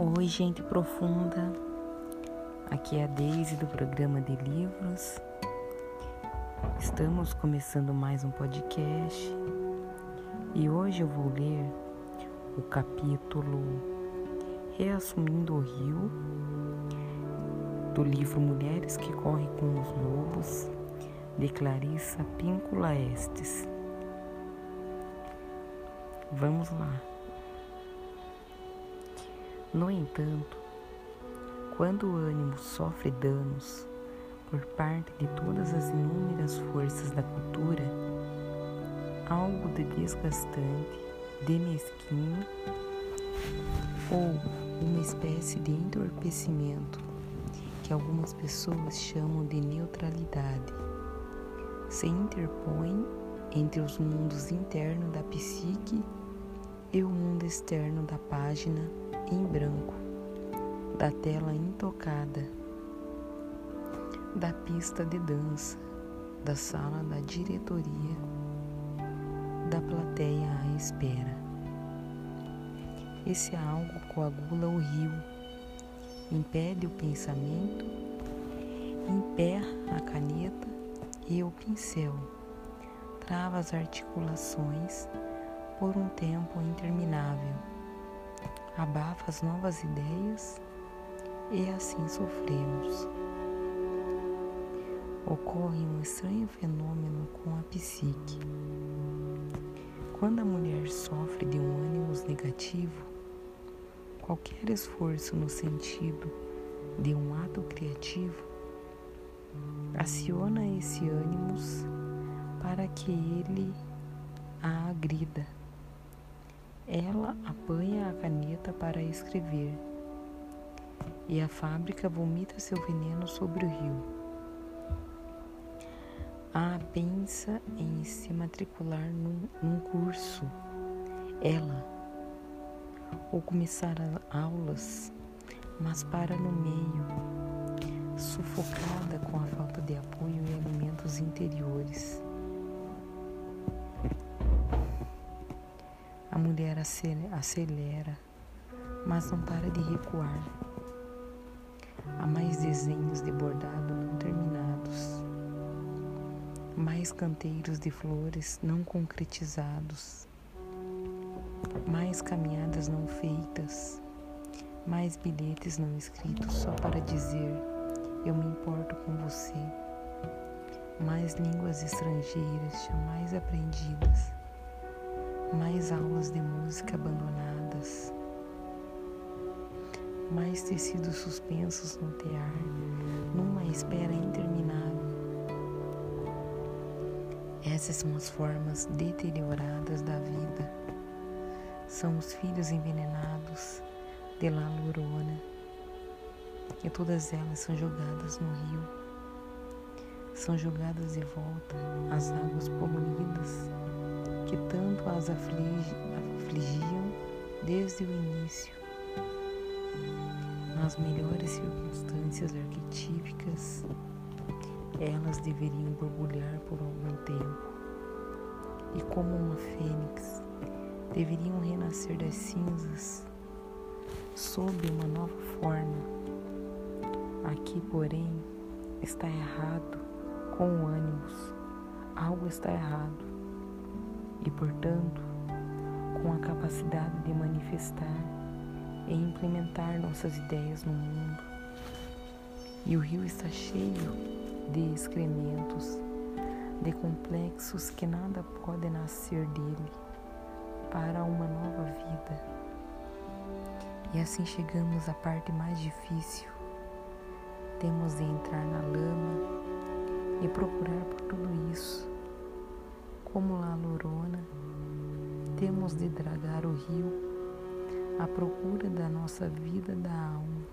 Oi, gente profunda. Aqui é a Deise do programa de livros. Estamos começando mais um podcast e hoje eu vou ler o capítulo Reassumindo o Rio do livro Mulheres que Correm com os Lobos de Clarissa Píncula Estes. Vamos lá. No entanto, quando o ânimo sofre danos por parte de todas as inúmeras forças da cultura, algo de desgastante, de mesquinho ou uma espécie de entorpecimento que algumas pessoas chamam de neutralidade se interpõe entre os mundos internos da psique e o mundo externo da página em branco, da tela intocada, da pista de dança, da sala da diretoria, da plateia à espera. Esse algo coagula o rio, impede o pensamento, emperra a caneta e o pincel, trava as articulações por um tempo interminável abafa as novas ideias e assim sofremos. Ocorre um estranho fenômeno com a psique. Quando a mulher sofre de um ânimo negativo, qualquer esforço no sentido de um ato criativo aciona esse ânimo para que ele a agrida ela apanha a caneta para escrever e a fábrica vomita seu veneno sobre o rio. A pensa em se matricular num, num curso, ela, ou começar aulas, mas para no meio, sufocada com a falta de apoio e alimentos interiores. A mulher acelera, mas não para de recuar. Há mais desenhos de bordado não terminados, mais canteiros de flores não concretizados, mais caminhadas não feitas, mais bilhetes não escritos só para dizer eu me importo com você, mais línguas estrangeiras jamais aprendidas mais aulas de música abandonadas, mais tecidos suspensos no tear, numa espera interminável. Essas são as formas deterioradas da vida. São os filhos envenenados de La Lurona, e todas elas são jogadas no rio. São jogadas de volta às águas poluídas que tanto as afligiam desde o início. Nas melhores circunstâncias arquetípicas, elas deveriam borbulhar por algum tempo e, como uma fênix, deveriam renascer das cinzas sob uma nova forma. Aqui, porém, está errado com o ânimos. Algo está errado e, portanto, com a capacidade de manifestar e implementar nossas ideias no mundo. E o rio está cheio de excrementos, de complexos que nada pode nascer dele para uma nova vida. E assim chegamos à parte mais difícil. Temos de entrar na lama e procurar por tudo isso como lá Lorona, temos de dragar o rio à procura da nossa vida da alma,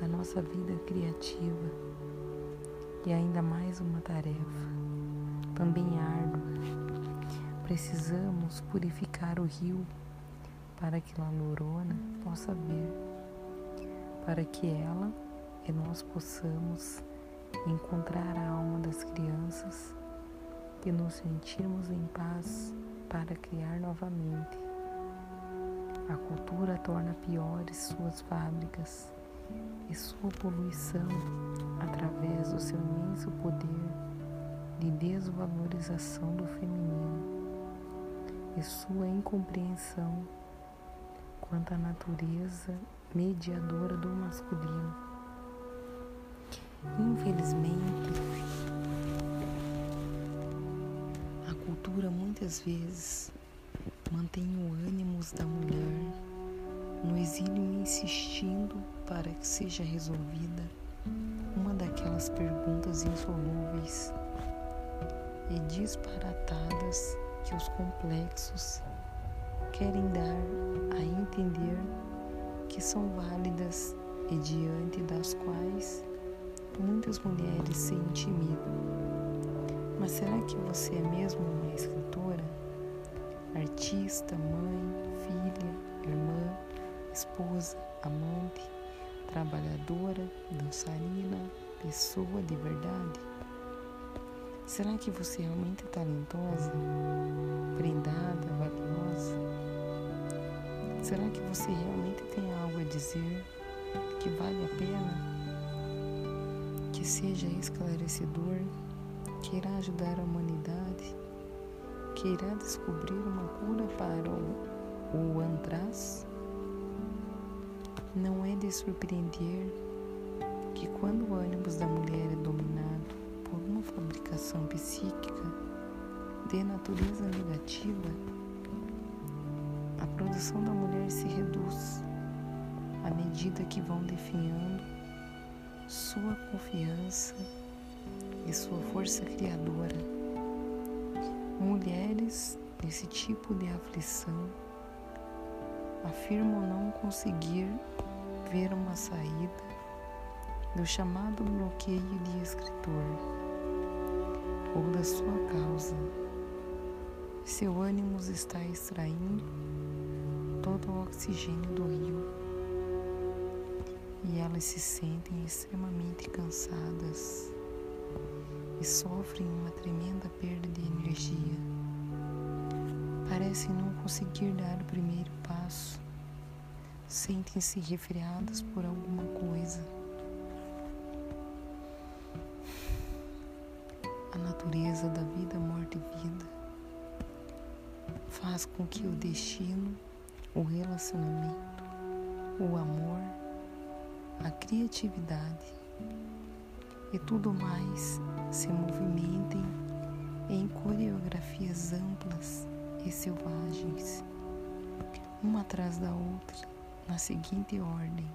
da nossa vida criativa e ainda mais uma tarefa, também árdua. Precisamos purificar o rio para que La Lorona possa ver, para que ela e nós possamos encontrar a alma das crianças e nos sentirmos em paz para criar novamente. A cultura torna piores suas fábricas e sua poluição através do seu imenso poder de desvalorização do feminino e sua incompreensão quanto à natureza mediadora do masculino. Infelizmente, cultura muitas vezes mantém o ânimo da mulher no exílio insistindo para que seja resolvida uma daquelas perguntas insolúveis e disparatadas que os complexos querem dar a entender que são válidas e diante das quais muitas mulheres se intimidam. Mas será que você é mesmo uma escritora? Artista, mãe, filha, irmã, esposa, amante, trabalhadora, dançarina, pessoa de verdade? Será que você é realmente talentosa, prendada, valiosa? Será que você realmente tem algo a dizer que vale a pena? Que seja esclarecedor, que irá ajudar a humanidade, que irá descobrir uma cura para o, o antraz? Não é de surpreender que quando o ânimo da mulher é dominado por uma fabricação psíquica de natureza negativa, a produção da mulher se reduz à medida que vão definhando sua confiança e sua força criadora. Mulheres nesse tipo de aflição afirmam não conseguir ver uma saída do chamado bloqueio de escritor ou da sua causa. Seu ânimo está extraindo todo o oxigênio do rio e elas se sentem extremamente cansadas sofrem uma tremenda perda de energia. Parecem não conseguir dar o primeiro passo, sentem-se refriadas por alguma coisa. A natureza da vida, morte e vida faz com que o destino, o relacionamento, o amor, a criatividade e tudo mais se movimentem em coreografias amplas e selvagens, uma atrás da outra, na seguinte ordem: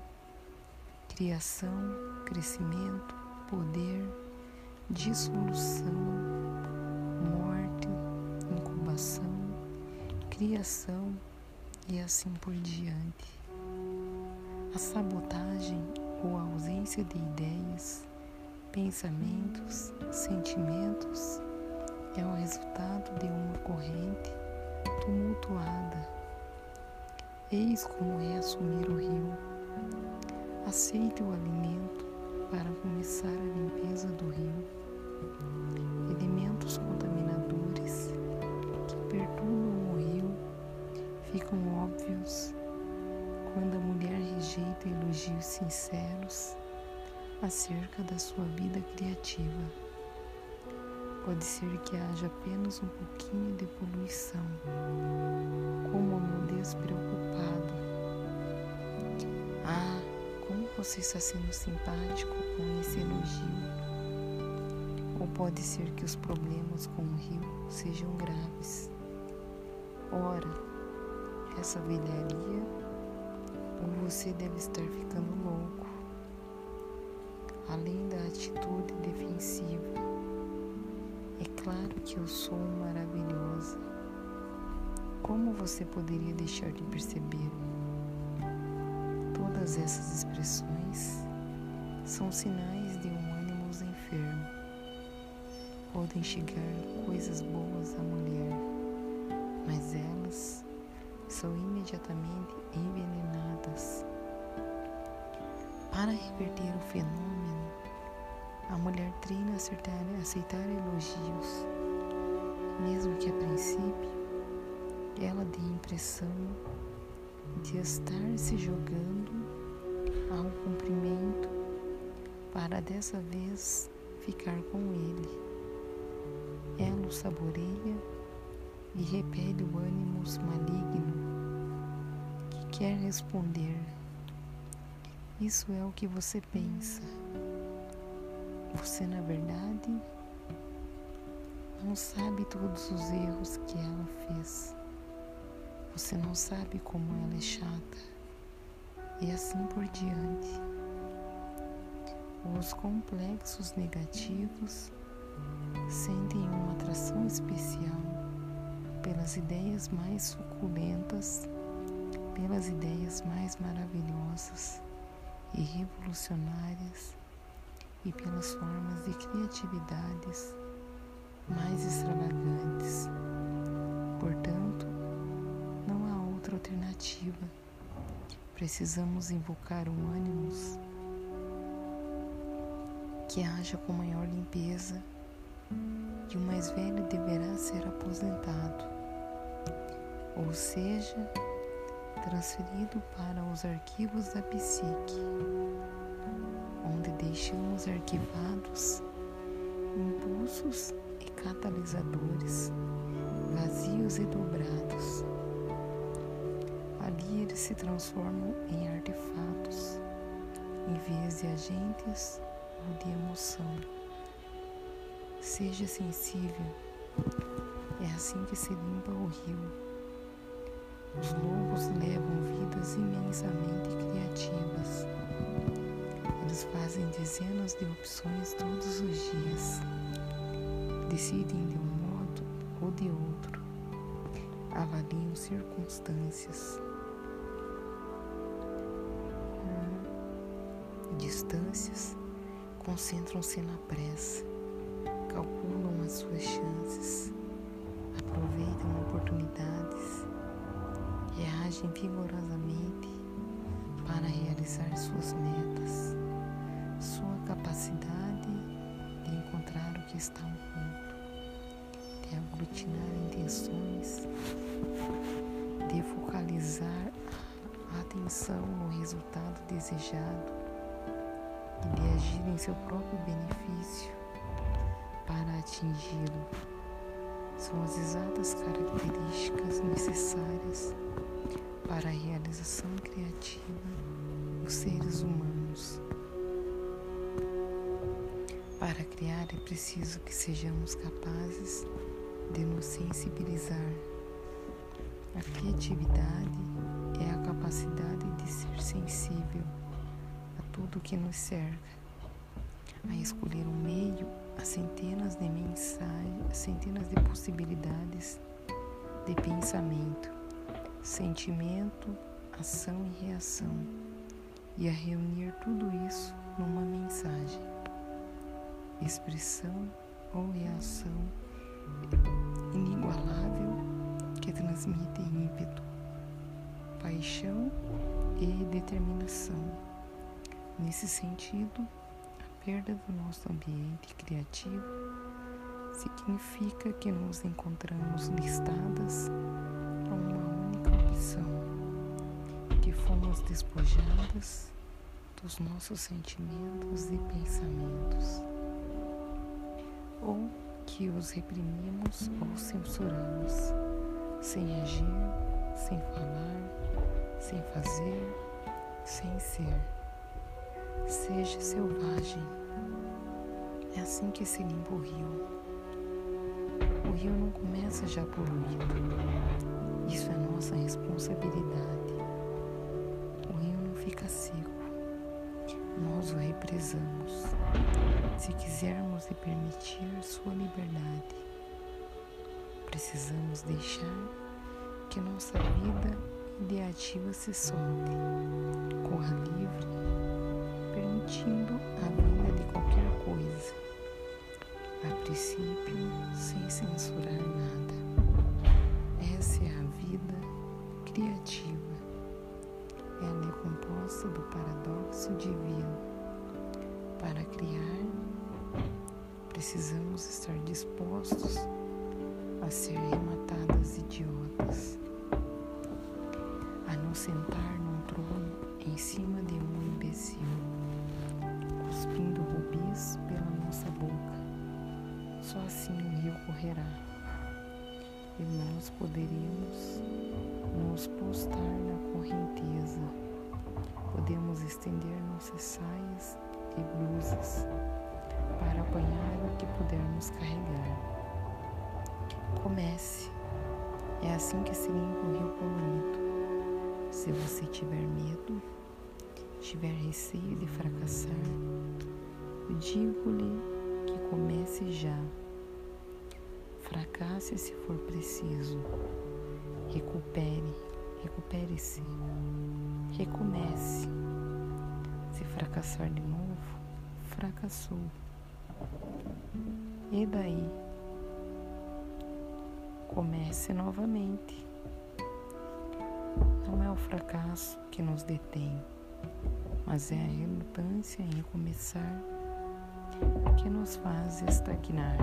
criação, crescimento, poder, dissolução, morte, incubação, criação e assim por diante. A sabotagem ou a ausência de ideias, pensamentos, sentimentos é o resultado de uma corrente tumultuada. Eis como é assumir o rio. Aceite o alimento Pode ser que haja apenas um pouquinho de poluição, como o meu Deus preocupado. Ah, como você está sendo simpático com esse elogio. Ou pode ser que os problemas com o rio sejam graves. Ora, essa velharia ou você deve estar ficando louco. Além da atitude defensiva, claro que eu sou maravilhosa. Como você poderia deixar de perceber? Todas essas expressões são sinais de um ânimo enfermo. Podem chegar coisas boas à mulher, mas elas são imediatamente envenenadas. Para reverter o fenômeno, a mulher treina a aceitar, a aceitar elogios, mesmo que a princípio ela dê a impressão de estar se jogando ao cumprimento para dessa vez ficar com ele. Ela o saboreia e repele o ânimo maligno que quer responder. Isso é o que você pensa. Você, na verdade, não sabe todos os erros que ela fez. Você não sabe como ela é chata. E assim por diante. Os complexos negativos sentem uma atração especial pelas ideias mais suculentas, pelas ideias mais maravilhosas e revolucionárias e pelas formas de criatividades mais extravagantes. Portanto, não há outra alternativa. Precisamos invocar um ânimos que haja com maior limpeza que o mais velho deverá ser aposentado, ou seja, transferido para os arquivos da psique onde deixamos arquivados impulsos e catalisadores vazios e dobrados. Ali eles se transformam em artefatos em vez de agentes ou de emoção. Seja sensível, é assim que se limpa o rio. Os lobos levam vidas imensamente criativas fazem dezenas de opções todos os dias. Decidem de um modo ou de outro. Avaliam circunstâncias. Hum, distâncias. Concentram-se na pressa. Calculam as suas chances. Aproveitam oportunidades. Reagem vigorosamente para realizar suas metas está oculto, de aglutinar intenções, de focalizar a atenção no resultado desejado e de agir em seu próprio benefício para atingi-lo. São as exatas características necessárias para a realização criativa dos seres humanos. Para criar é preciso que sejamos capazes de nos sensibilizar. A criatividade é a capacidade de ser sensível a tudo que nos cerca, a escolher um meio a centenas de mensagens, centenas de possibilidades de pensamento, sentimento, ação e reação, e a reunir tudo isso numa mensagem expressão ou reação inigualável que transmite ímpeto, paixão e determinação. Nesse sentido, a perda do nosso ambiente criativo significa que nos encontramos listadas a uma única opção, que fomos despojadas dos nossos sentimentos e pensamentos ou que os reprimimos ou censuramos, sem agir, sem falar, sem fazer, sem ser. Seja selvagem. É assim que se limpa o rio. O rio não começa já poluído. Isso é nossa responsabilidade. O rio não fica seco nós o represamos, se quisermos lhe permitir sua liberdade. Precisamos deixar que nossa vida ideativa se solte, corra livre, permitindo a vinda de qualquer coisa, a princípio sem censurar nada. Precisamos estar dispostos a ser rematadas idiotas, a nos sentar num trono em cima de um imbecil, cuspindo rubis pela nossa boca. Só assim o rio correrá e nós poderemos nos postar na correnteza. Podemos estender nossas saias e blusas apanhar o que pudermos carregar. Comece. É assim que se limpa o rio poluído. Se você tiver medo, tiver receio de fracassar, digo-lhe que comece já. Fracasse se for preciso. Recupere, recupere-se. Recomece. Se fracassar de novo, fracassou. E daí? Comece novamente. Não é o fracasso que nos detém, mas é a relutância em recomeçar que nos faz estagnar.